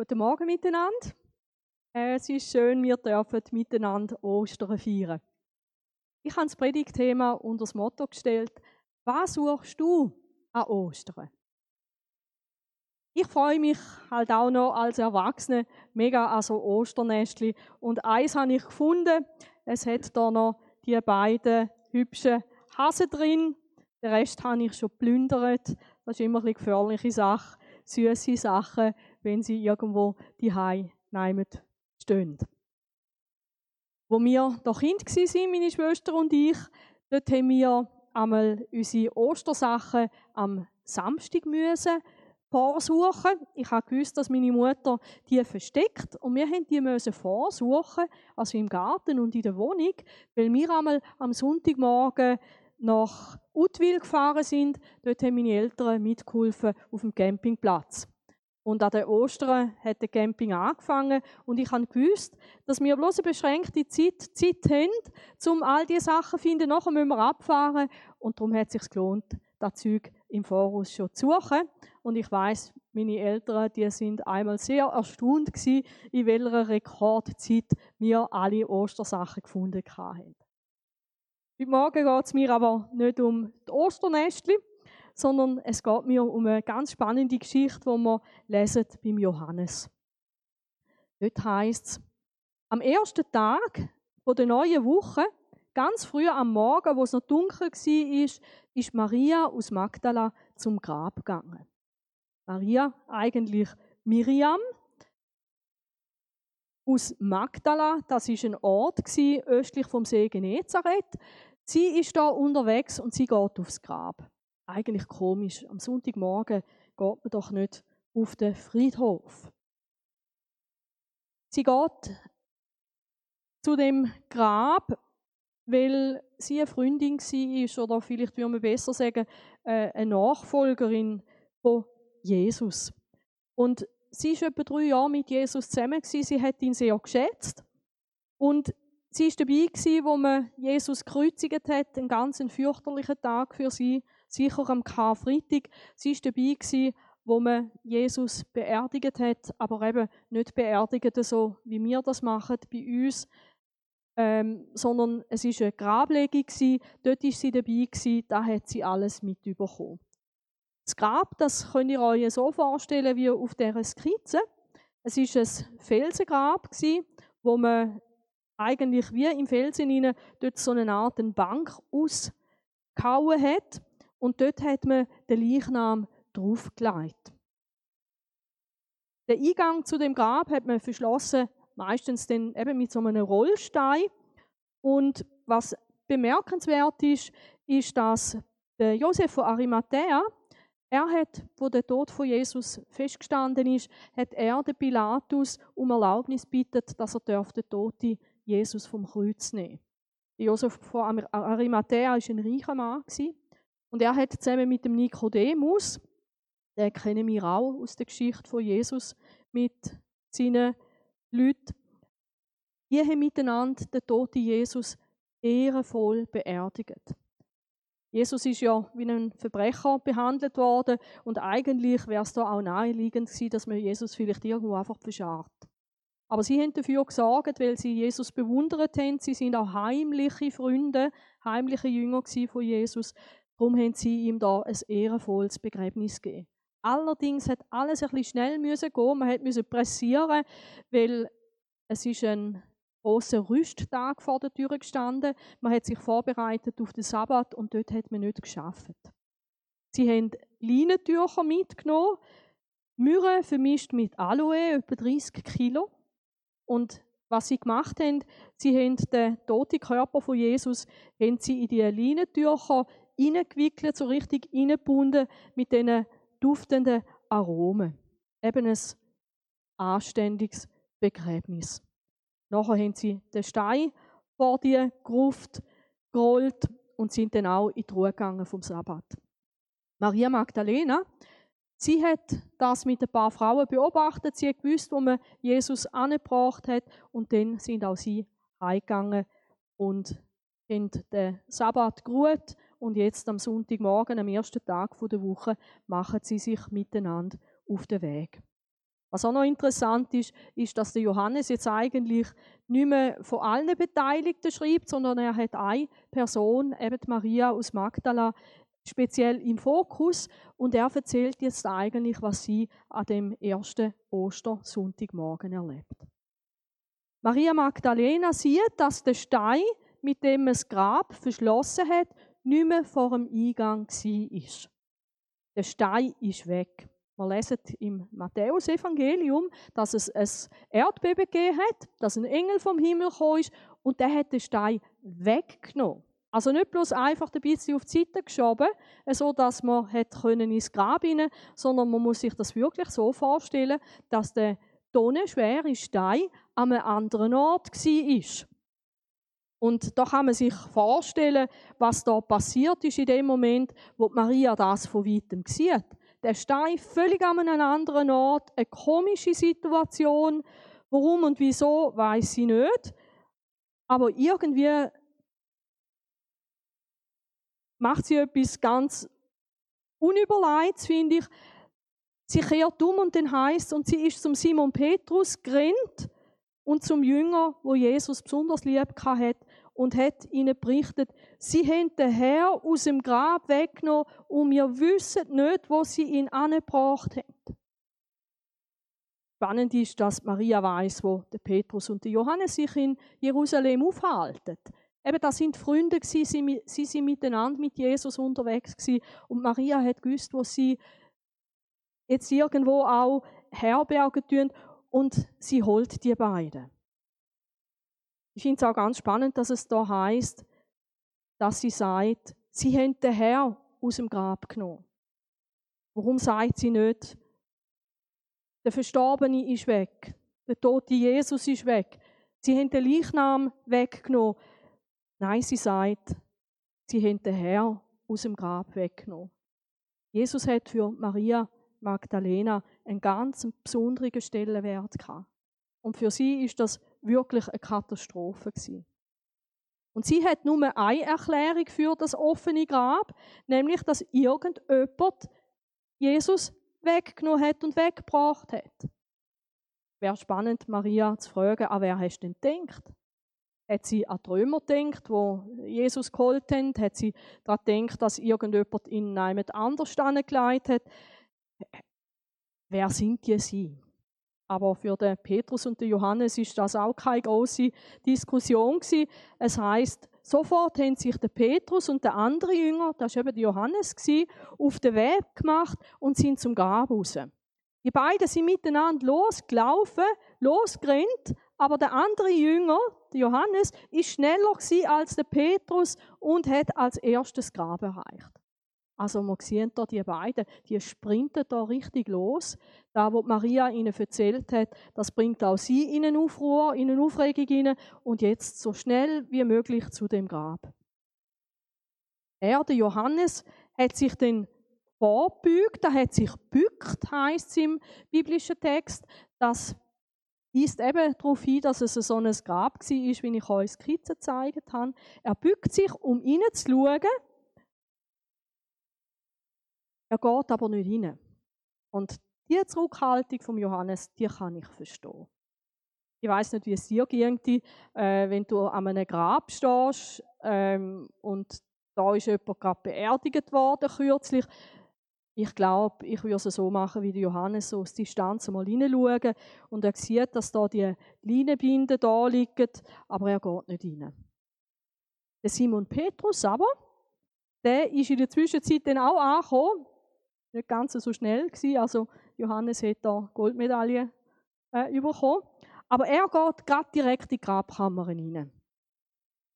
Guten Morgen miteinander. Äh, es ist schön, wir dürfen miteinander Ostern feiern. Ich habe das Predigtthema unter das Motto gestellt, was suchst du an Ostern? Ich freue mich halt auch noch als Erwachsene mega an so Osternestli. Und eins habe ich gefunden, es hat da noch die beiden hübschen Hasen drin. Den Rest habe ich schon plündert. Das ist immer eine gefährliche Sache, süße Sachen wenn sie irgendwo die nehmen stehen. Wo wir doch Kind waren, meine Schwester und ich, dort haben wir einmal unsere Ostersachen am Samstag müssen vorsuchen. Ich gewusst, dass meine Mutter die versteckt und wir haben die müssen vorsuchen, also im Garten und in der Wohnung, weil wir einmal am Sonntagmorgen nach Utwil gefahren sind. Dort haben meine Eltern mitgeholfen auf dem Campingplatz. Und an den Ostern hat der Camping angefangen und ich habe gewusst, dass wir bloß eine beschränkte Zeit, Zeit haben, um all diese Sachen zu finden. Nachher müssen wir abfahren und darum hat es sich gelohnt, das Zeug im Voraus schon zu suchen. Und ich weiß, meine Eltern, die sind einmal sehr erstaunt gewesen, in welcher Rekordzeit wir alle Ostersachen gefunden haben. Heute Morgen geht es mir aber nicht um die Osternestchen, sondern es geht mir um eine ganz spannende Geschichte, die wir lesen beim Johannes. Dort heißt es, am ersten Tag der neuen Woche, ganz früh am Morgen, wo es noch dunkel war, ist, Maria aus Magdala zum Grab gegangen. Maria, eigentlich Miriam, aus Magdala, das ist ein Ort östlich vom See Genezareth. Sie ist da unterwegs und sie geht aufs Grab eigentlich komisch. Am Sonntagmorgen geht man doch nicht auf den Friedhof. Sie geht zu dem Grab, weil sie eine Freundin war oder vielleicht würde man besser sagen, äh, eine Nachfolgerin von Jesus. Und sie war etwa drei Jahre mit Jesus zusammen. Sie hat ihn sehr geschätzt. Und sie war dabei, wo man Jesus gekreuzigt hat, einen ganz fürchterlichen Tag für sie sicher am Karfreitag. Sie war dabei, wo man Jesus beerdigt hat, aber eben nicht beerdigt so, wie wir das machen bei uns, ähm, sondern es war eine Grablegung. Dort war sie dabei, da hat sie alles mitbekommen. Das Grab, das könnt ihr euch so vorstellen wie auf dieser Skizze. Es war ein Felsengrab, wo man eigentlich wie im Felsen dort so eine Art Bank ausgehauen hat und dort hat man den Leichnam draufgelegt. Den Eingang zu dem Grab hat man verschlossen, meistens dann eben mit so einem Rollstein. Und was bemerkenswert ist, ist, dass der Josef von Arimathea, er hat, wo der Tod von Jesus festgestanden ist, hat er den Pilatus um Erlaubnis bittet, dass er den Toten Jesus vom Kreuz nehmen. Josef von Arimathea war ein reicher Mann. Und er hat zusammen mit dem Nikodemus, den kennen wir auch aus der Geschichte von Jesus mit seinen Leuten, die haben miteinander den toten Jesus ehrenvoll beerdigt. Jesus ist ja wie ein Verbrecher behandelt worden und eigentlich wäre es da auch naheliegend gewesen, dass man Jesus vielleicht irgendwo einfach verscharrt. Aber sie haben dafür gesorgt, weil sie Jesus bewundert haben. Sie sind auch heimliche Freunde, heimliche Jünger von Jesus. Darum haben sie ihm da ein ehrenvolles Begräbnis gegeben. Allerdings hat alles ein schnell müssen gehen. Man musste pressieren, weil es ist ein großer Rüsttag vor der Tür gestanden. Man hat sich vorbereitet auf den Sabbat und dort hat man nicht geschafft. Sie haben Leinentücher mitgenommen, Myrrhe vermischt mit Aloe, etwa 30 Kilo. Und was sie gemacht haben, sie haben den toten Körper von Jesus haben sie in die Leinentücher reingewickelt, so richtig reingebunden mit diesen duftenden Aromen. Eben ein anständiges Begräbnis. Nachher haben sie den Stein vor die Gruft gerollt und sind dann auch in die Ruhe gegangen vom Sabbat. Maria Magdalena, sie hat das mit ein paar Frauen beobachtet. Sie hat gewusst, wo man Jesus angebracht hat. Und dann sind auch sie heimgegangen und haben den Sabbat geruht und jetzt am Sonntagmorgen, am ersten Tag der Woche, machen sie sich miteinander auf den Weg. Was auch noch interessant ist, ist, dass der Johannes jetzt eigentlich nicht mehr von allen Beteiligten schreibt, sondern er hat eine Person, eben Maria aus Magdala, speziell im Fokus und er erzählt jetzt eigentlich, was sie an dem ersten Ostersonntagmorgen erlebt. Maria Magdalena sieht, dass der Stein, mit dem das Grab verschlossen hat, nicht mehr vor dem Eingang war. Der Stein ist weg. Wir lesen im Matthäus-Evangelium, dass es ein Erdbeben gegeben hat, dass ein Engel vom Himmel gekommen ist und der hat den Stein weggenommen. Also nicht bloß einfach ein bisschen auf die Seite geschoben, so dass man ins Grab hinein, sondern man muss sich das wirklich so vorstellen, dass der tonnenschwere Stein an einem anderen Ort war. Und da kann man sich vorstellen, was da passiert ist in dem Moment, wo Maria das von weitem sieht. Der Stein völlig an einem anderen Ort, eine komische Situation. Warum und wieso, weiß sie nicht. Aber irgendwie macht sie etwas ganz Unüberlegtes, finde ich. Sie kehrt um und dann heißt und sie ist zum Simon Petrus gerannt und zum Jünger, wo Jesus besonders lieb hat und hat ihnen berichtet, sie haben den Herr aus dem Grab weggenommen und wir wissen nicht, wo sie ihn angebracht haben. Spannend ist, dass Maria weiß, wo der Petrus und der Johannes sich in Jerusalem aufhalten. Eben, das sind Freunde sie, sind miteinander mit Jesus unterwegs und Maria hat gewusst, wo sie jetzt irgendwo auch herbergen tun und sie holt die beiden. Ich finde es auch ganz spannend, dass es da heißt, dass sie sagt, sie haben den Herr aus dem Grab genommen. Warum sagt sie nicht, der Verstorbene ist weg, der tote Jesus ist weg, sie haben den Leichnam weggenommen. Nein, sie sagt, sie haben den Herr aus dem Grab weggenommen. Jesus hat für Maria Magdalena einen ganz besonderen Stellenwert gehabt. Und für sie ist das wirklich eine Katastrophe. Und sie hat nur eine Erklärung für das offene Grab, nämlich, dass irgendjemand Jesus weggenommen hat und weggebracht hat. Wäre spannend, Maria zu fragen, an wer hast du denn gedacht? Hat sie an die gedacht, wo Jesus geholt haben? Hat sie daran gedacht, dass irgendjemand ihn jemand anders gelegt hat? Wer sind die sie? Aber für den Petrus und den Johannes ist das auch keine große Diskussion gewesen. Es heißt, sofort haben sich der Petrus und der andere Jünger, das war eben der Johannes, gewesen, auf den Weg gemacht und sind zum Grab raus. Die beiden sind miteinander losgelaufen, losgerannt, aber der andere Jünger, der Johannes, ist schneller als der Petrus und hat als erstes Grab erreicht. Also wir sehen hier die beiden, die sprinten da richtig los. Da, was Maria ihnen erzählt hat, das bringt auch sie in einen Aufruhr, in eine Aufregung hinein und jetzt so schnell wie möglich zu dem Grab. Er, der Johannes, hat sich dann vorbeugt, er hat sich bückt, heißt es im biblischen Text. Das weist eben darauf hin, dass es so ein Grab war, wie ich euch Skizze gezeigt habe. Er bückt sich, um hineinzuschauen er geht aber nicht hin. Und diese Zurückhaltung von Johannes, die kann ich verstehen. Ich weiß nicht, wie es dir ging, äh, wenn du an einem Grab stehst ähm, und da ist jemand gerade beerdigt worden kürzlich. Ich glaube, ich würde es so machen wie Johannes, so aus Distanz mal hineinschauen und er sieht, dass da die Leinenbinden da liegen, aber er geht nicht rein. Der Simon Petrus aber, der ist in der Zwischenzeit dann auch angekommen nicht ganz so schnell gewesen. Also Johannes hat da Goldmedaille äh, bekommen. Aber er geht gerade direkt in die Grabkammer rein.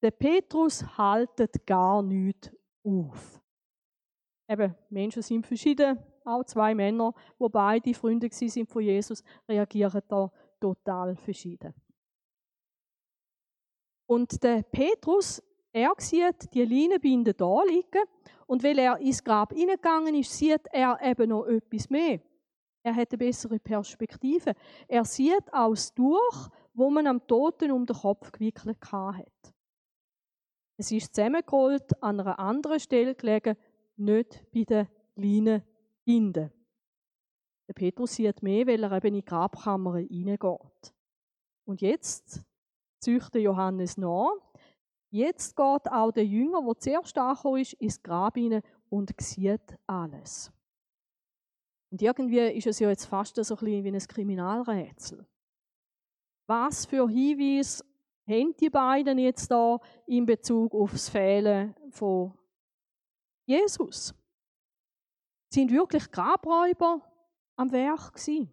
Der Petrus haltet gar nichts auf. Eben, Menschen sind verschieden, auch zwei Männer, wo beide Freunde sind von Jesus, reagieren da total verschieden. Und der Petrus, er sieht die Leinenbinde da liegen und weil er ins Grab hineingegangen ist, sieht er eben noch etwas mehr. Er hat eine bessere Perspektive. Er sieht aus durch, wo man am Toten um den Kopf gewickelt hat. Es ist zusammengerollt, an einer anderen Stelle gelegen, nicht bei den Leinenbinden. Der Petrus sieht mehr, weil er eben in die Grabkammer reingeht. Und jetzt züchtet Johannes nach. Jetzt geht auch der Jünger, der zuerst angekommen ist, ins Grab hinein und sieht alles. Und irgendwie ist es ja jetzt fast so ein bisschen wie ein Kriminalrätsel. Was für Hinweise haben die beiden jetzt da in Bezug auf das Fehlen von Jesus? Sind wirklich Grabräuber am Werk gewesen?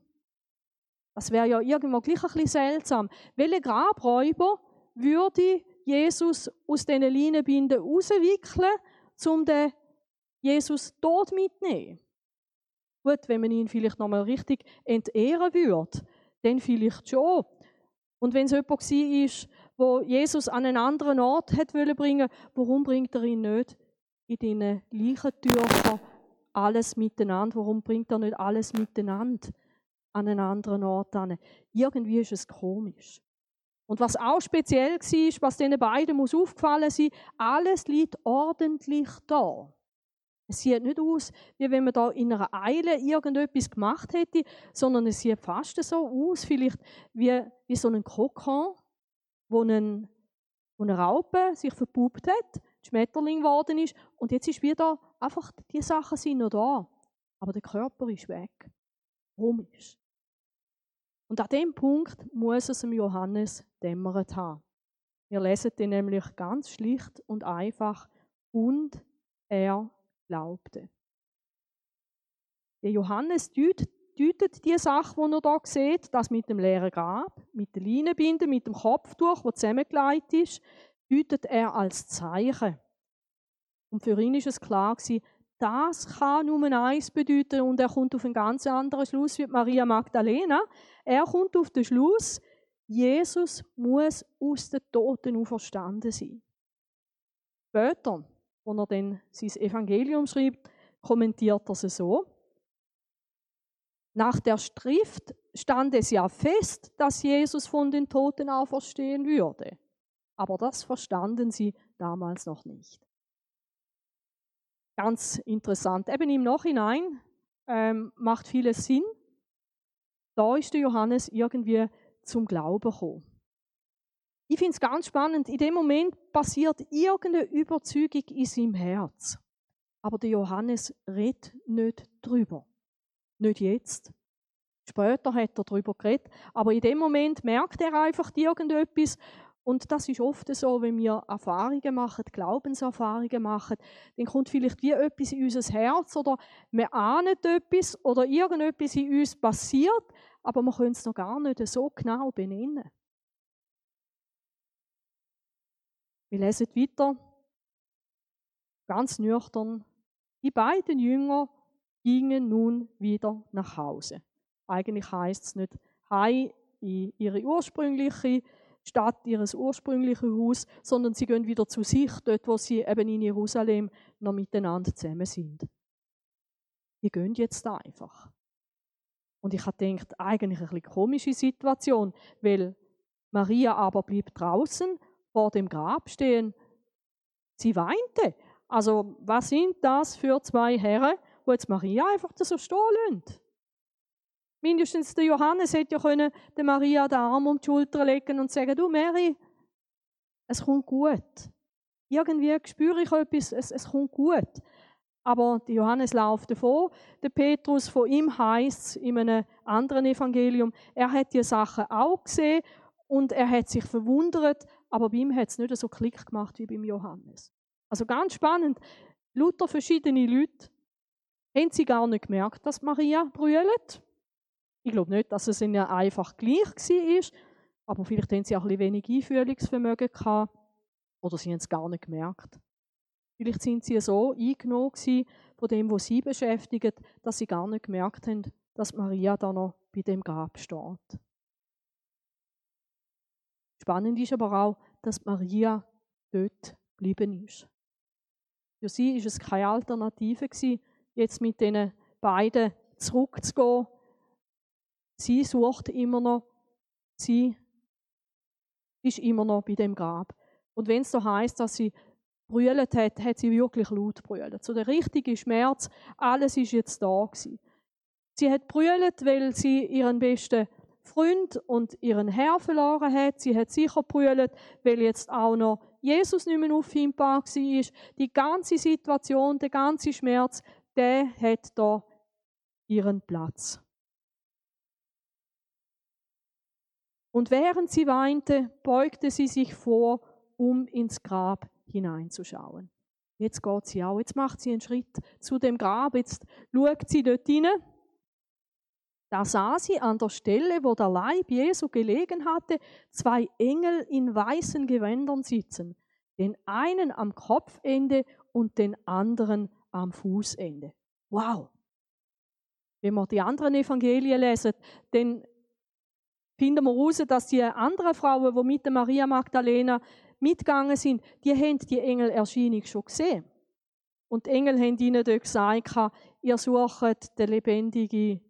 Das wäre ja irgendwo gleich ein bisschen seltsam. Welche Grabräuber würde Jesus aus diesen Leinenbinden rauswickeln, um den Jesus tot mitzunehmen? Gut, wenn man ihn vielleicht nochmal richtig entehren würde, dann vielleicht schon. Und wenn es jemand war, wo Jesus an einen anderen Ort hat bringen warum bringt er ihn nicht in diesen Leichentücher alles miteinander? Warum bringt er nicht alles miteinander an einen anderen Ort? Irgendwie ist es komisch. Und was auch speziell war, was diesen beiden muss aufgefallen sein, alles liegt ordentlich da. Es sieht nicht aus, wie wenn man da in einer Eile irgendetwas gemacht hätte, sondern es sieht fast so aus, vielleicht wie, wie so ein Kokon, wo, ein, wo eine Raupe sich verpuppt hat, Schmetterling geworden ist und jetzt ist wieder einfach, die Sachen sind noch da, aber der Körper ist weg. Komisch. Und an dem Punkt muss es dem Johannes dämmert haben. Wir lesen den nämlich ganz schlicht und einfach und er glaubte. Der Johannes deutet, deutet die Sache, die er hier sieht, das mit dem leeren Grab, mit der Leinenbinde, mit dem Kopftuch, das zusammengelegt ist, deutet er als Zeichen. Und für ihn ist es klar gewesen, das kann nur eins bedeuten und er kommt auf einen ganz anderen Schluss wie Maria Magdalena. Er kommt auf den Schluss, Jesus muss aus den Toten auferstanden sein. Später, wo er dann sein Evangelium schreibt, kommentiert er es so. Nach der Schrift stand es ja fest, dass Jesus von den Toten auferstehen würde. Aber das verstanden sie damals noch nicht. Ganz interessant. Eben im Nachhinein ähm, macht vieles Sinn. Da ist der Johannes irgendwie zum Glauben gekommen. Ich finde es ganz spannend, in dem Moment passiert irgendeine Überzeugung in seinem Herz. Aber der Johannes redet nicht drüber. Nicht jetzt. Später hat er darüber geredet. Aber in dem Moment merkt er einfach irgendetwas. Und das ist oft so, wenn wir Erfahrungen machen, Glaubenserfahrungen machen, dann kommt vielleicht wie etwas in unser Herz oder wir ahnen etwas oder irgendetwas in uns passiert, aber wir können es noch gar nicht so genau benennen. Wir lesen weiter, ganz nüchtern. Die beiden Jünger gingen nun wieder nach Hause. Eigentlich heißt es nicht heim in ihre ursprüngliche Stadt, ihres ursprünglichen Haus, sondern sie gehen wieder zu sich, dort, wo sie eben in Jerusalem noch miteinander zusammen sind. Die gehen jetzt einfach. Und ich habe gedacht, eigentlich eine bisschen komische Situation, weil Maria aber blieb draußen vor dem Grab stehen. Sie weinte. Also, was sind das für zwei Herren, wo jetzt Maria einfach so stehen lassen? Mindestens der Johannes hätte ja können der Maria den Arm um die Schulter legen und sagen, du Mary, es kommt gut. Irgendwie spüre ich etwas, es, es kommt gut. Aber der Johannes läuft davon. Der Petrus, von ihm heißt in einem anderen Evangelium, er hat die Sachen auch gesehen und er hat sich verwundert, aber bei ihm hat es nicht so Klick gemacht wie beim Johannes. Also ganz spannend. Luther verschiedene Leute haben sie gar nicht gemerkt, dass Maria brüllt. Ich glaube nicht, dass es ihnen einfach gleich war, aber vielleicht haben sie auch ein wenig Einfühlungsvermögen gehabt oder sie haben es gar nicht gemerkt. Vielleicht sind sie so eingenommen von dem, was sie beschäftigt, dass sie gar nicht gemerkt haben, dass Maria da noch bei dem Grab steht. Spannend ist aber auch, dass Maria dort geblieben ist. Für sie ist es keine Alternative jetzt mit diesen beiden zurückzugehen. Sie sucht immer noch, sie ist immer noch bei dem Grab. Und wenn es so heißt, dass sie brüllt hat, hat sie wirklich laut brüllt. So der richtige Schmerz, alles ist jetzt da gewesen. Sie hat brüllt, weil sie ihren besten Freund und ihren Herr verloren hat. Sie hat sicher brüllt, weil jetzt auch noch Jesus nicht mehr auffindbar war. Die ganze Situation, der ganze Schmerz, der hat da ihren Platz. Und während sie weinte, beugte sie sich vor, um ins Grab hineinzuschauen. Jetzt geht sie auch, jetzt macht sie einen Schritt zu dem Grab, jetzt schaut sie dort hinein. Da sah sie an der Stelle, wo der Leib Jesu gelegen hatte, zwei Engel in weißen Gewändern sitzen, den einen am Kopfende und den anderen am Fußende. Wow! Wenn wir die anderen Evangelien lesen, dann finden wir heraus, dass die anderen Frauen, die mit der Maria Magdalena mitgegangen sind, die haben die Engelerscheinung schon gesehen. Und die Engel haben ihnen dort gesagt, ihr sucht den lebendigen,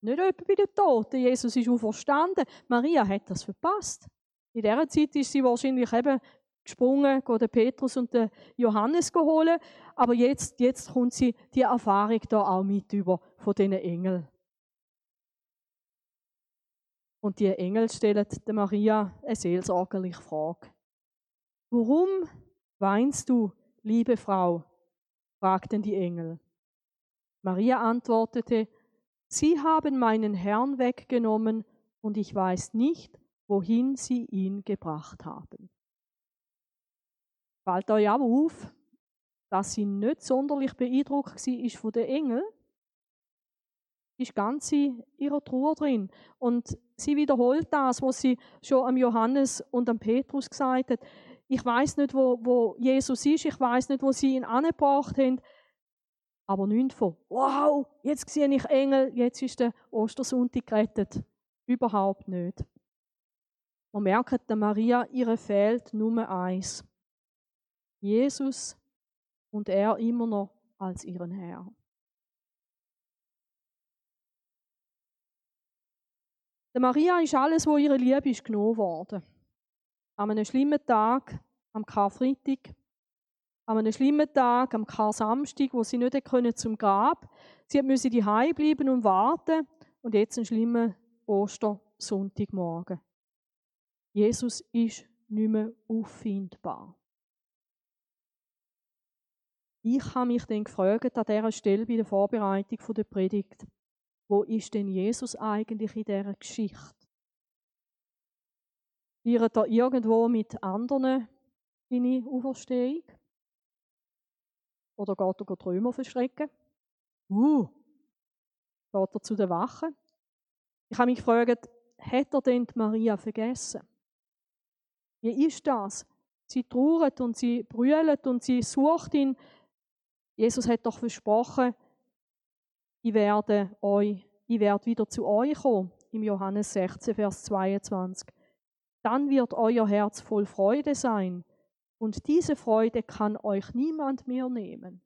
nicht etwa bei den Toten. Jesus ist auferstanden. Maria hat das verpasst. In dieser Zeit ist sie wahrscheinlich eben gesprungen, den Petrus und den Johannes holen. Aber jetzt, jetzt kommt sie die Erfahrung da auch mit über von diesen Engeln. Und die Engel stellen der Maria eine seelsorgerliche Frage. Warum weinst du, liebe Frau? fragten die Engel. Maria antwortete, Sie haben meinen Herrn weggenommen und ich weiß nicht, wohin Sie ihn gebracht haben. Fällt euch aber auf, dass sie nicht sonderlich beeindruckt war von den Engeln, ist ganz in ihrer Trauer drin. Und sie wiederholt das, was sie schon am Johannes und am Petrus gesagt hat. Ich weiß nicht, wo, wo Jesus ist, ich weiß nicht, wo sie ihn angebracht haben. Aber nicht von, wow, jetzt sehe ich Engel, jetzt ist der Ostersonntag gerettet. Überhaupt nicht. Man merkt, der Maria, ihre fehlt Nummer eins. Jesus und er immer noch als ihren Herr. Der Maria ist alles, wo ihre Liebe ist genommen worden. An einem schlimmen Tag, am Karfreitag, an einem schlimmen Tag, am Kar-Samstag, wo sie nicht können zum Grab. Sie musste die bleiben und warten. Und jetzt ein schlimmer Ostersonntagmorgen. Jesus ist nicht mehr auffindbar. Ich habe mich dann gefragt an dieser Stelle bei der Vorbereitung der Predigt, wo ist denn Jesus eigentlich in dieser Geschichte? Feiert er irgendwo mit anderen seine Auferstehung? Oder geht er die Römer verschrecken? Uh, geht er zu den Wachen? Ich habe mich gefragt, hat er denn die Maria vergessen? Wie ist das? Sie trauert und sie brüllt und sie sucht ihn. Jesus hat doch versprochen, ich werde, euch, ich werde wieder zu euch kommen, im Johannes 16, Vers 22. Dann wird euer Herz voll Freude sein und diese Freude kann euch niemand mehr nehmen.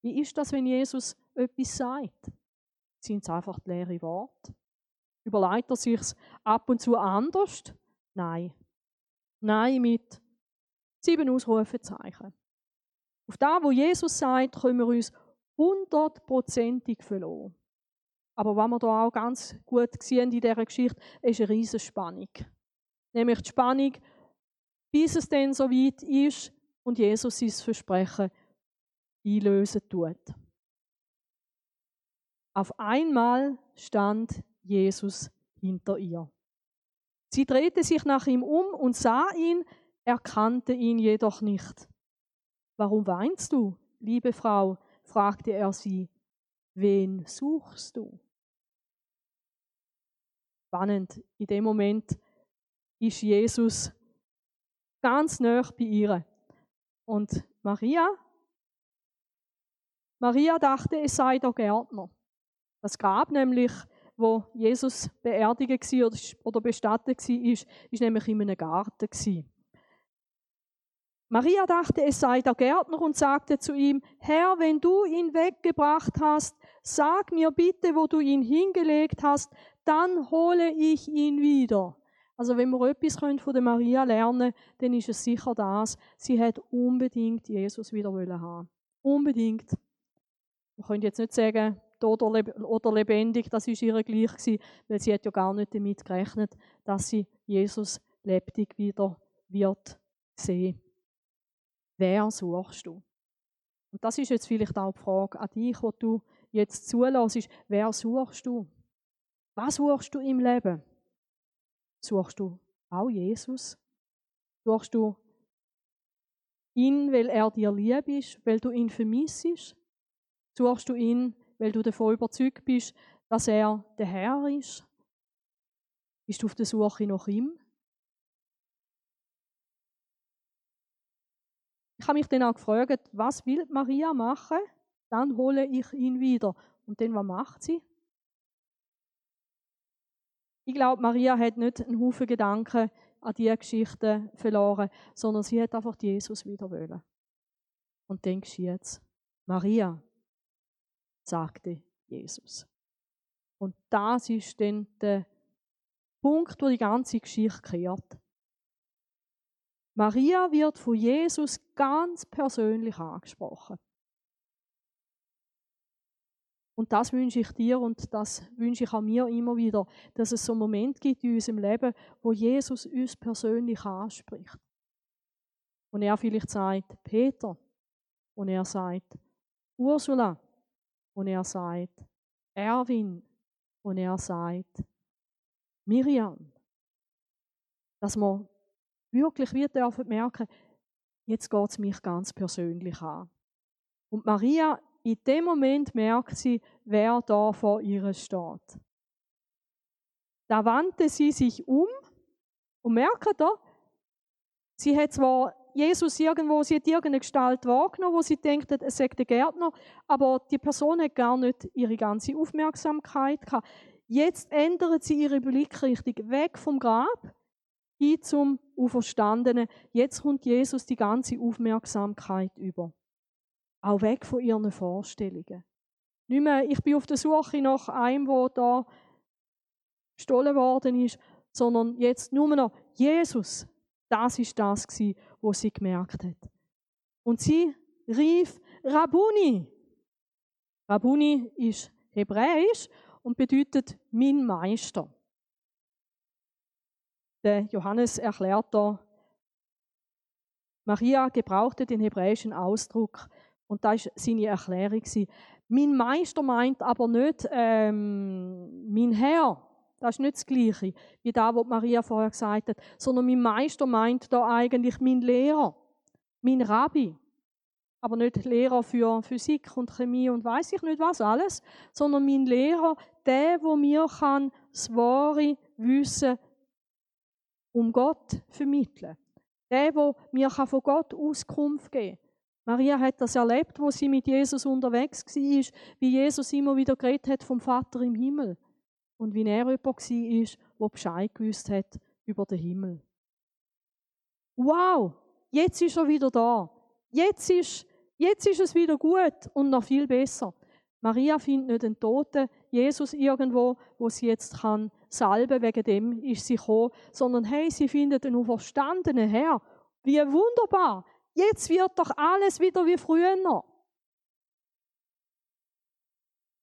Wie ist das, wenn Jesus etwas sagt? Sind es einfach leere Worte? Überlegt er sich ab und zu anders? Nein. Nein, mit sieben Ausrufezeichen. Auf das, wo Jesus sagt, können wir uns hundertprozentig verloren. Aber was wir da auch ganz gut sehen in dieser Geschichte, ist eine riesige Spannung. Nämlich die Spannung, bis es dann so weit ist und Jesus sein Versprechen einlösen tut. Auf einmal stand Jesus hinter ihr. Sie drehte sich nach ihm um und sah ihn, erkannte ihn jedoch nicht. Warum weinst du, liebe Frau? Fragte er sie, wen suchst du? Spannend, in dem Moment ist Jesus ganz nah bei ihr. Und Maria? Maria dachte, es sei der Gärtner. Das Grab nämlich, wo Jesus beerdigt oder bestattet war, ist, ist nämlich in einem Garten. Maria dachte, es sei der Gärtner und sagte zu ihm, Herr, wenn du ihn weggebracht hast, sag mir bitte, wo du ihn hingelegt hast, dann hole ich ihn wieder. Also wenn wir etwas von der Maria lernen dann ist es sicher das, sie hat unbedingt Jesus wieder haben. Unbedingt. Wir können jetzt nicht sagen, oder, oder lebendig, das ist ihr gleich gewesen, weil sie hat ja gar nicht damit gerechnet, dass sie Jesus lebendig wieder wird sehen. Wer suchst du? Und das ist jetzt vielleicht auch die Frage an dich, wo du jetzt zulässt. Wer suchst du? Was suchst du im Leben? Suchst du auch Jesus? Suchst du ihn, weil er dir lieb ist, weil du ihn vermissest? Suchst du ihn, weil du davon überzeugt bist, dass er der Herr ist? Bist du auf der Suche nach ihm? Ich habe mich dann auch gefragt, was will Maria machen? Dann hole ich ihn wieder. Und dann, was macht sie? Ich glaube, Maria hat nicht einen Haufen Gedanken an diese Geschichte verloren, sondern sie hat einfach Jesus wieder wollen. Und dann geschieht es. Maria, sagte Jesus. Und das ist dann der Punkt, wo die ganze Geschichte kehrt. Maria wird von Jesus ganz persönlich angesprochen. Und das wünsche ich dir und das wünsche ich auch mir immer wieder, dass es so einen Moment gibt in unserem Leben, wo Jesus uns persönlich anspricht. Und er vielleicht sagt, Peter. Und er sagt, Ursula. Und er sagt, Erwin. Und er sagt, Miriam. Dass wir wirklich wir dürfen merken, jetzt geht es mich ganz persönlich an. Und Maria in dem Moment merkt sie, wer da vor ihr steht. Da wandte sie sich um und merkt da, sie hat zwar Jesus irgendwo, sie hat irgendeine Gestalt wahrgenommen, wo sie denkt, es sei der Gärtner, aber die Person hat gar nicht ihre ganze Aufmerksamkeit gehabt. Jetzt ändert sie ihre Blickrichtung weg vom Grab hin zum Auferstandenen. Jetzt kommt Jesus die ganze Aufmerksamkeit über. Auch weg von ihren Vorstellungen. Nicht mehr, ich bin auf der Suche nach einem, der da gestohlen worden ist, sondern jetzt nur noch Jesus. Das ist das, was sie gemerkt hat. Und sie rief Rabuni. Rabuni ist hebräisch und bedeutet mein Meister. Der Johannes erklärt da, Maria gebrauchte den hebräischen Ausdruck und da ist seine Erklärung. Mein Meister meint aber nicht ähm, mein Herr. Das ist nicht das Gleiche, wie da, was Maria vorher gesagt hat, sondern mein Meister meint da eigentlich mein Lehrer, mein Rabbi. Aber nicht Lehrer für Physik und Chemie und weiß ich nicht was alles, sondern mein Lehrer, der, wo mir kann das wahre Wissen um Gott vermitteln. Der, wo mir von Gott Auskunft geben kann. Maria hat das erlebt, wo sie mit Jesus unterwegs war, wie Jesus immer wieder geredet hat vom Vater im Himmel. Und wie er jemand war, der Bescheid gewusst hat über den Himmel. Wow, jetzt ist er wieder da. Jetzt ist, jetzt ist es wieder gut und noch viel besser. Maria findet nicht einen toten Jesus irgendwo, wo sie jetzt kann salben, wegen dem ist sie gekommen, sondern hey, sie findet einen auferstandenen Herr. Wie wunderbar! Jetzt wird doch alles wieder wie früher.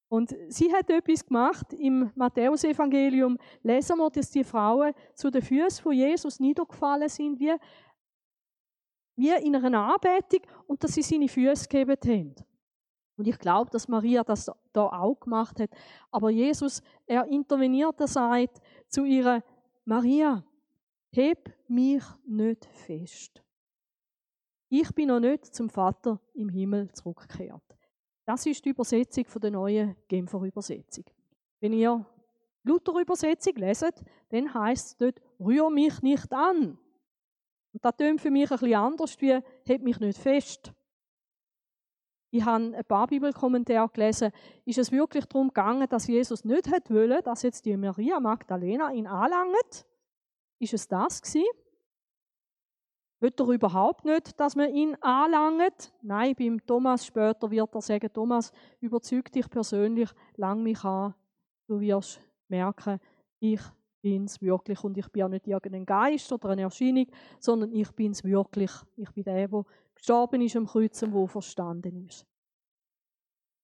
Und sie hat etwas gemacht. Im Matthäusevangelium lesen wir, dass die Frauen zu den Füßen von Jesus niedergefallen sind, wie, wie in einer Anbetung und dass sie seine Füße gegeben haben. Und ich glaube, dass Maria das da auch gemacht hat. Aber Jesus, er interveniert, er sagt zu ihr, Maria, heb mich nicht fest ich bin noch nicht zum Vater im Himmel zurückgekehrt. Das ist die Übersetzung von der neuen Genfer Übersetzung. Wenn ihr Luther Übersetzung leset, dann heißt es dort, rühr mich nicht an. Und das tönt für mich ein bisschen anders, wie, hebt mich nicht fest. Ich habe ein paar Bibelkommentare gelesen. Ist es wirklich darum gegangen, dass Jesus nicht wollte, dass jetzt die Maria Magdalena ihn anlangt? Ist es das gewesen? Will er überhaupt nicht, dass man ihn anlangt? Nein, beim Thomas später wird er sagen, Thomas, überzeug dich persönlich, lang mich an. Du wirst merken, ich bin es wirklich und ich bin auch nicht irgendein Geist oder eine Erscheinung, sondern ich bin es wirklich. Ich bin der, der gestorben ist am Kreuz und wo verstanden ist.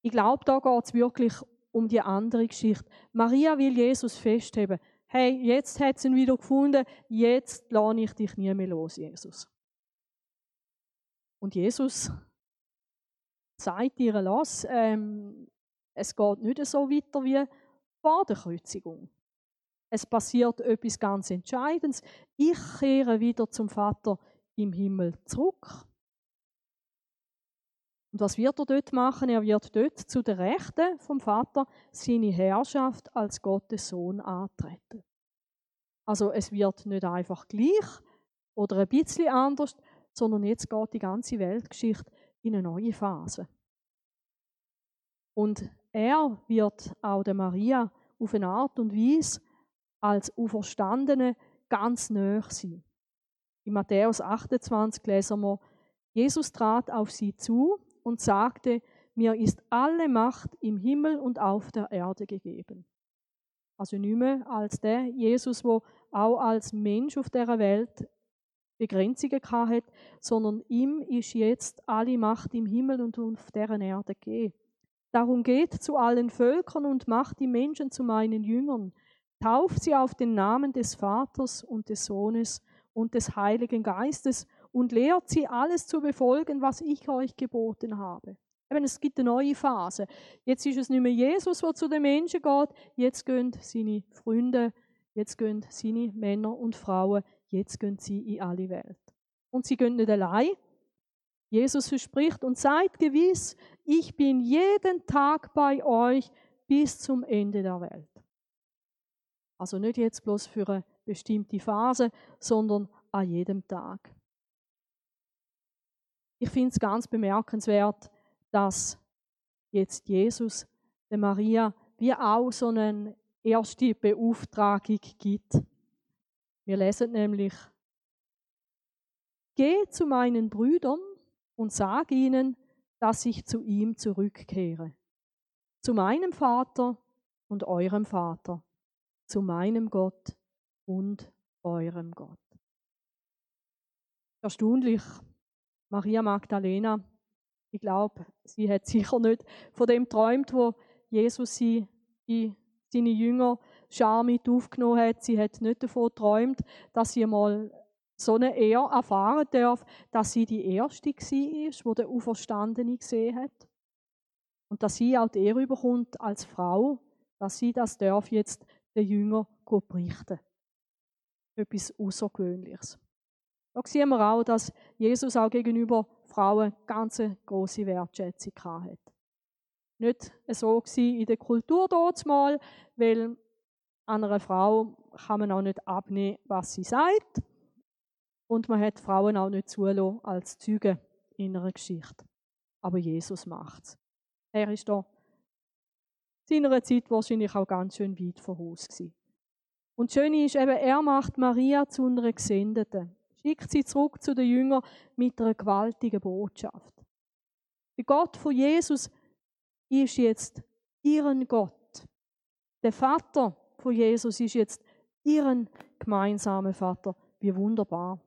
Ich glaube, da geht es wirklich um die andere Geschichte. Maria will Jesus festheben. Hey, jetzt hat sie ihn wieder gefunden, jetzt lasse ich dich nie mehr los, Jesus. Und Jesus sagt ihr, lass, ähm, es geht nicht so weiter wie vor der Kreuzigung. Es passiert etwas ganz Entscheidendes. Ich kehre wieder zum Vater im Himmel zurück. Und was wird er dort machen? Er wird dort zu der Rechten vom Vater seine Herrschaft als Gottes Sohn antreten. Also es wird nicht einfach gleich oder ein bisschen anders, sondern jetzt geht die ganze Weltgeschichte in eine neue Phase. Und er wird auch der Maria auf eine Art und Weise als Auferstandene ganz näher sein. In Matthäus 28 lesen wir, Jesus trat auf sie zu und sagte, mir ist alle Macht im Himmel und auf der Erde gegeben. Also nicht mehr als der Jesus, wo auch als Mensch auf der Welt Begrenzungen hat, sondern ihm ist jetzt alle Macht im Himmel und auf der Erde gegeben. Darum geht zu allen Völkern und macht die Menschen zu meinen Jüngern. Tauft sie auf den Namen des Vaters und des Sohnes und des Heiligen Geistes und lehrt sie alles zu befolgen, was ich euch geboten habe. Eben, es gibt eine neue Phase. Jetzt ist es nicht mehr Jesus, der zu den Menschen geht, jetzt gehen seine Freunde, jetzt gehen seine Männer und Frauen, jetzt gehen sie in alle Welt. Und sie gehen nicht allein. Jesus verspricht und seid gewiss, ich bin jeden Tag bei euch bis zum Ende der Welt. Also nicht jetzt bloß für eine bestimmte Phase, sondern an jedem Tag. Ich finde es ganz bemerkenswert, dass jetzt Jesus der Maria wie auch so eine erste Beauftragung gibt. Wir lesen nämlich, Geh zu meinen Brüdern und sag ihnen, dass ich zu ihm zurückkehre. Zu meinem Vater und eurem Vater, zu meinem Gott und eurem Gott. Erstaunlich, Maria Magdalena, ich glaube, sie hat sicher nicht von dem träumt, wo Jesus sie in seine Jünger Schar mit aufgenommen hat. Sie hat nicht davon geträumt, dass sie mal so eine Ehre erfahren darf, dass sie die Erste war, die der Auferstandene gesehen hat. Und dass sie auch die Ehre bekommt als Frau, dass sie das darf jetzt den Jünger berichten. Etwas Außergewöhnliches. Da sehen wir auch, dass Jesus auch gegenüber Frauen ganz große Wertschätzung hat. Nicht so in der Kultur dort mal, weil an einer Frau kann man auch nicht abnehmen, was sie sagt. Und man hat Frauen auch nicht zulassen als Zeugen in einer Geschichte. Aber Jesus macht es. Er ist da seiner Zeit wahrscheinlich auch ganz schön weit voraus gewesen. Und Schöne ist eben, er macht Maria zu einer Gesendeten. Schickt sie zurück zu den Jüngern mit einer gewaltigen Botschaft. Der Gott von Jesus ist jetzt ihren Gott. Der Vater von Jesus ist jetzt ihren gemeinsamen Vater. Wie wunderbar.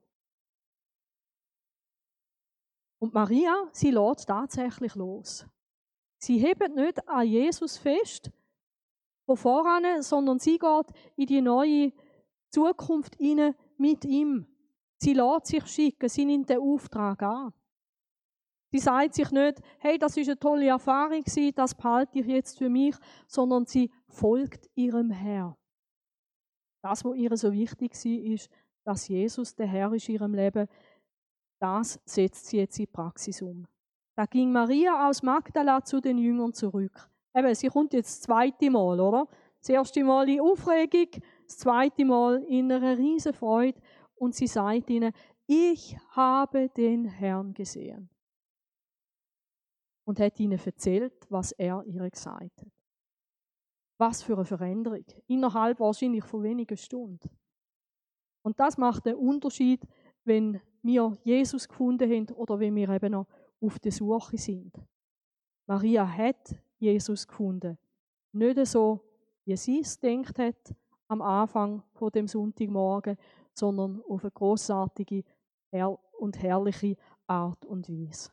Und Maria, sie lädt tatsächlich los. Sie hebt nicht an Jesus fest, von voran, sondern sie geht in die neue Zukunft hinein mit ihm. Sie lässt sich schicken, sie nimmt den Auftrag an. Sie sagt sich nicht, hey, das ist eine tolle Erfahrung, das behalte ich jetzt für mich, sondern sie folgt ihrem Herr. Das, was ihr so wichtig war, ist, dass Jesus der Herr ist in ihrem Leben, das setzt sie jetzt in die Praxis um. Da ging Maria aus Magdala zu den Jüngern zurück. Eben, sie kommt jetzt das zweite Mal, oder? Das erste Mal in Aufregung, das zweite Mal in einer riesen Freude und sie sagt ihnen, ich habe den Herrn gesehen. Und hat ihnen erzählt, was er ihr gesagt hat. Was für eine Veränderung. Innerhalb wahrscheinlich von wenigen Stunden. Und das macht den Unterschied, wenn wir Jesus gefunden haben oder wenn wir eben noch auf der Suche sind. Maria hat Jesus gefunden. Nicht so, wie sie es denkt hat am Anfang von dem Sonntagmorgen, sondern auf eine großartige und herrliche Art und Weise.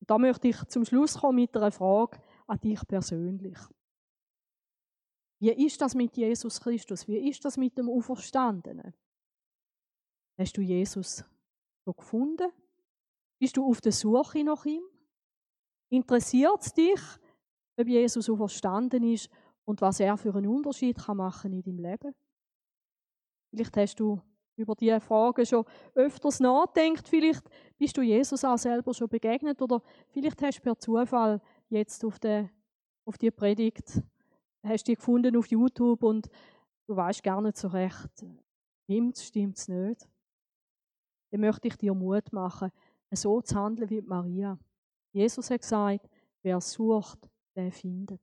Und da möchte ich zum Schluss kommen mit einer Frage an dich persönlich. Wie ist das mit Jesus Christus? Wie ist das mit dem Auferstandenen? Hast du Jesus schon gefunden? Bist du auf der Suche nach ihm? Interessiert es dich, ob Jesus auferstanden ist und was er für einen Unterschied kann machen in deinem Leben? Vielleicht hast du über diese Fragen schon öfters nachdenkt. Vielleicht bist du Jesus auch selber schon begegnet oder vielleicht hast du per Zufall jetzt auf, die, auf die Predigt hast die gefunden auf YouTube und du weißt gar nicht so recht, stimmt es, stimmt es nicht. Dann möchte ich dir Mut machen, so zu handeln wie Maria. Jesus hat gesagt, wer sucht, der findet.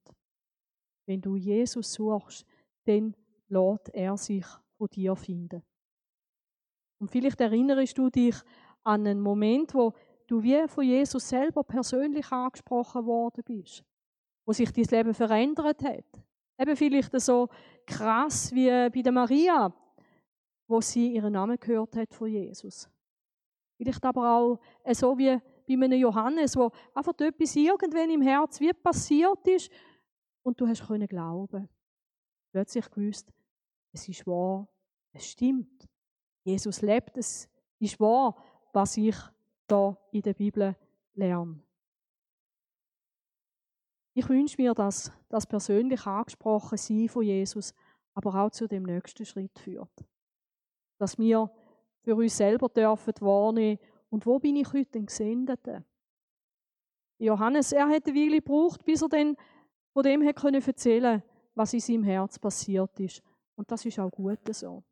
Wenn du Jesus suchst, dann lässt er sich von dir finden. Und vielleicht erinnerst du dich an einen Moment, wo du wie von Jesus selber persönlich angesprochen worden bist, wo sich dein Leben verändert hat. Eben vielleicht so krass wie bei der Maria, wo sie ihren Namen gehört hat von Jesus. Vielleicht aber auch so wie bei einem Johannes, wo einfach etwas irgendwann im Herz wie passiert ist und du hast können glauben. Plötzlich gewusst, es ist wahr, es stimmt. Jesus lebt, es ist wahr, was ich da in der Bibel lerne. Ich wünsche mir, dass das persönlich angesprochen sein von Jesus, aber auch zu dem nächsten Schritt führt. Dass wir für uns selber dürfen wahrnehmen, und wo bin ich heute ein Gesendete? Johannes, er hätte eine Weile gebraucht, bis er dann von dem hätte können erzählen was in seinem Herz passiert ist. Und das ist auch gut so.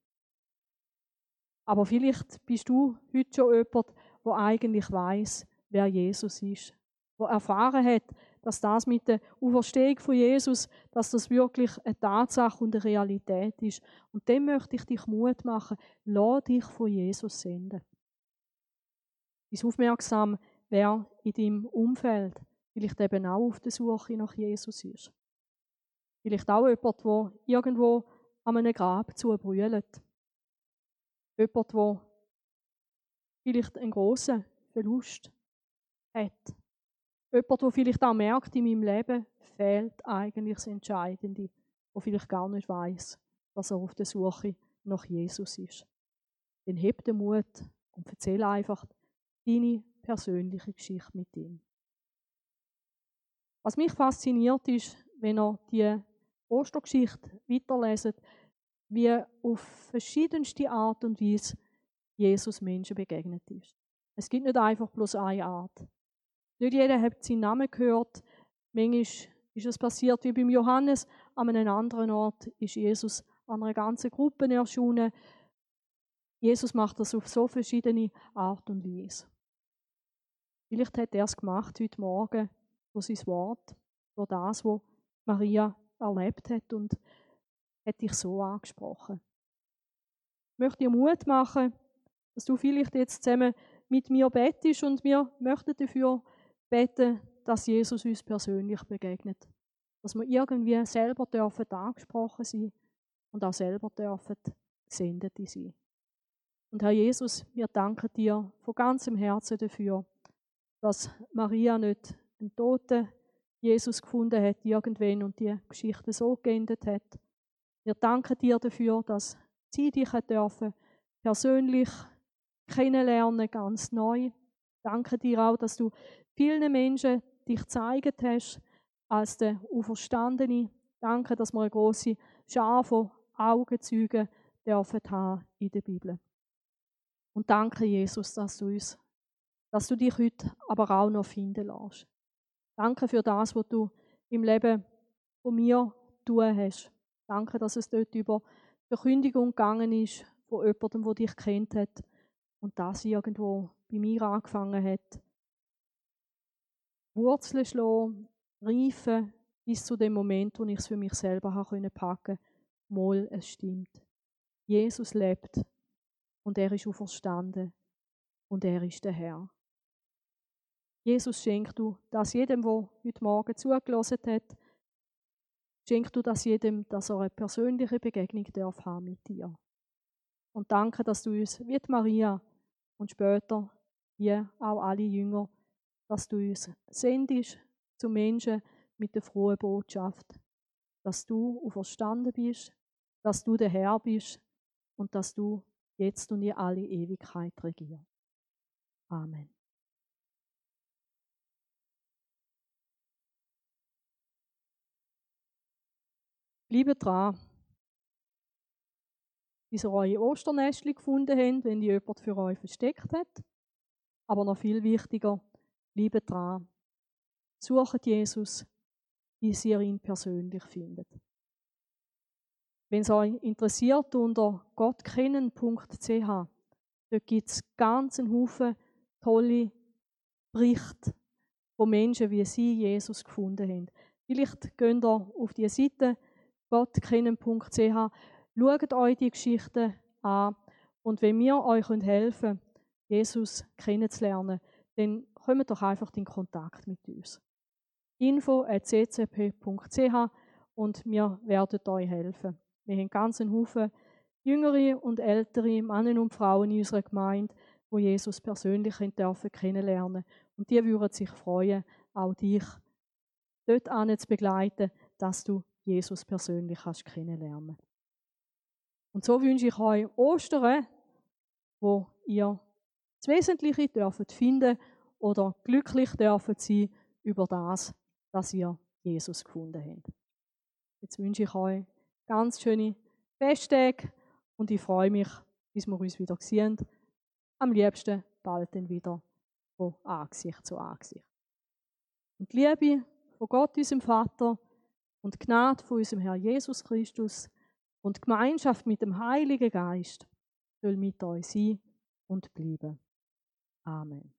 Aber vielleicht bist du heute schon jemand, der eigentlich weiß, wer Jesus ist, der erfahren hat, dass das mit der Auferstehung von Jesus, dass das wirklich eine Tatsache und eine Realität ist. Und dem möchte ich dich Mut machen, lass dich von Jesus senden. Bist aufmerksam, wer in deinem Umfeld vielleicht eben auch auf der Suche nach Jesus ist. Vielleicht auch jemand, der irgendwo an einem Grab zubrüllt. Jemand, der vielleicht einen grossen Verlust hat. Jemand, der vielleicht auch merkt, in meinem Leben fehlt eigentlich das Entscheidende, der vielleicht gar nicht weiß, dass er auf der Suche nach Jesus ist. Dann heb den Mut und erzähl einfach deine persönliche Geschichte mit ihm. Was mich fasziniert ist, wenn er die Ostergeschichte weiterlesen, wie auf verschiedenste Art und Weise Jesus Menschen begegnet ist. Es gibt nicht einfach bloß eine Art. Nicht jeder hat seinen Namen gehört. Manchmal ist es passiert wie beim Johannes, an einem anderen Ort ist Jesus an einer ganzen Gruppe erschienen. Jesus macht das auf so verschiedene Art und Weise. Vielleicht hat er es gemacht heute Morgen durch sein Wort, durch das, was Maria erlebt hat und hat dich so angesprochen. Ich möchte dir Mut machen, dass du vielleicht jetzt zusammen mit mir bettest und wir möchten dafür beten, dass Jesus uns persönlich begegnet. Dass wir irgendwie selber dürfen angesprochen sein und auch selber dürfen gesendet sein. Und Herr Jesus, wir danken dir von ganzem Herzen dafür, dass Maria nicht einen toten Jesus gefunden hat irgendwann und die Geschichte so geendet hat. Wir danken dir dafür, dass sie dich dürfen persönlich kennenlernen, ganz neu. Danke dir auch, dass du vielen Menschen dich gezeigt hast als der Auferstandene. Danke, dass wir eine große Schar von Augenzeugen dürfen haben in der Bibel. Und danke, Jesus, dass du uns, dass du dich heute aber auch noch finden lässt. Danke für das, was du im Leben von mir tun hast. Danke, dass es dort über Verkündigung gegangen ist von jemandem, der dich kennt hat und das irgendwo bei mir angefangen hat. Wurzeln schlagen, reifen, bis zu dem Moment, wo ich es für mich selber packen konnte. Mal, es stimmt. Jesus lebt und er ist auferstanden und er ist der Herr. Jesus schenkt du das jedem, der heute Morgen zugelassen hat, schenkt du das jedem, dass er eine persönliche Begegnung darf haben mit dir. Und danke, dass du uns, wie Maria und später, wie auch alle Jünger, dass du uns sendest zu Menschen mit der frohen Botschaft, dass du auferstanden bist, dass du der Herr bist und dass du jetzt und in alle Ewigkeit regierst. Amen. Bleibt dran, bis ihr eure Osternestchen gefunden habt, wenn die jemand für euch versteckt hat. Aber noch viel wichtiger, bleibt dran. Sucht Jesus, bis ihr ihn persönlich findet. Wenn es euch interessiert, unter gottkennen.ch, dort gibt es ganz einen Haufen tolle Berichte von Menschen, wie sie Jesus gefunden haben. Vielleicht geht ihr auf die Seite gottkennen.ch, schaut euch die Geschichten an und wenn wir euch helfen können, Jesus kennenzulernen, dann kommt doch einfach in Kontakt mit uns. info.ccp.ch und wir werden euch helfen. Wir haben ganz einen Haufen jüngere und ältere Männer und Frauen in unserer Gemeinde, wo Jesus persönlich dürfen kennenlernen und die würden sich freuen, auch dich dort zu begleiten, dass du Jesus persönlich kannst kennenlernen. Und so wünsche ich euch Ostern, wo ihr das Wesentliche dürft finden oder glücklich dürfen sein über das, dass ihr Jesus gefunden habt. Jetzt wünsche ich euch ganz schöne Festtage und ich freue mich, bis wir uns wieder sehen. Am liebsten bald dann wieder von Angesicht zu Angesicht. Und die Liebe von Gott, unserem Vater, und Gnade von unserem Herr Jesus Christus und Gemeinschaft mit dem Heiligen Geist soll mit euch sein und bleiben. Amen.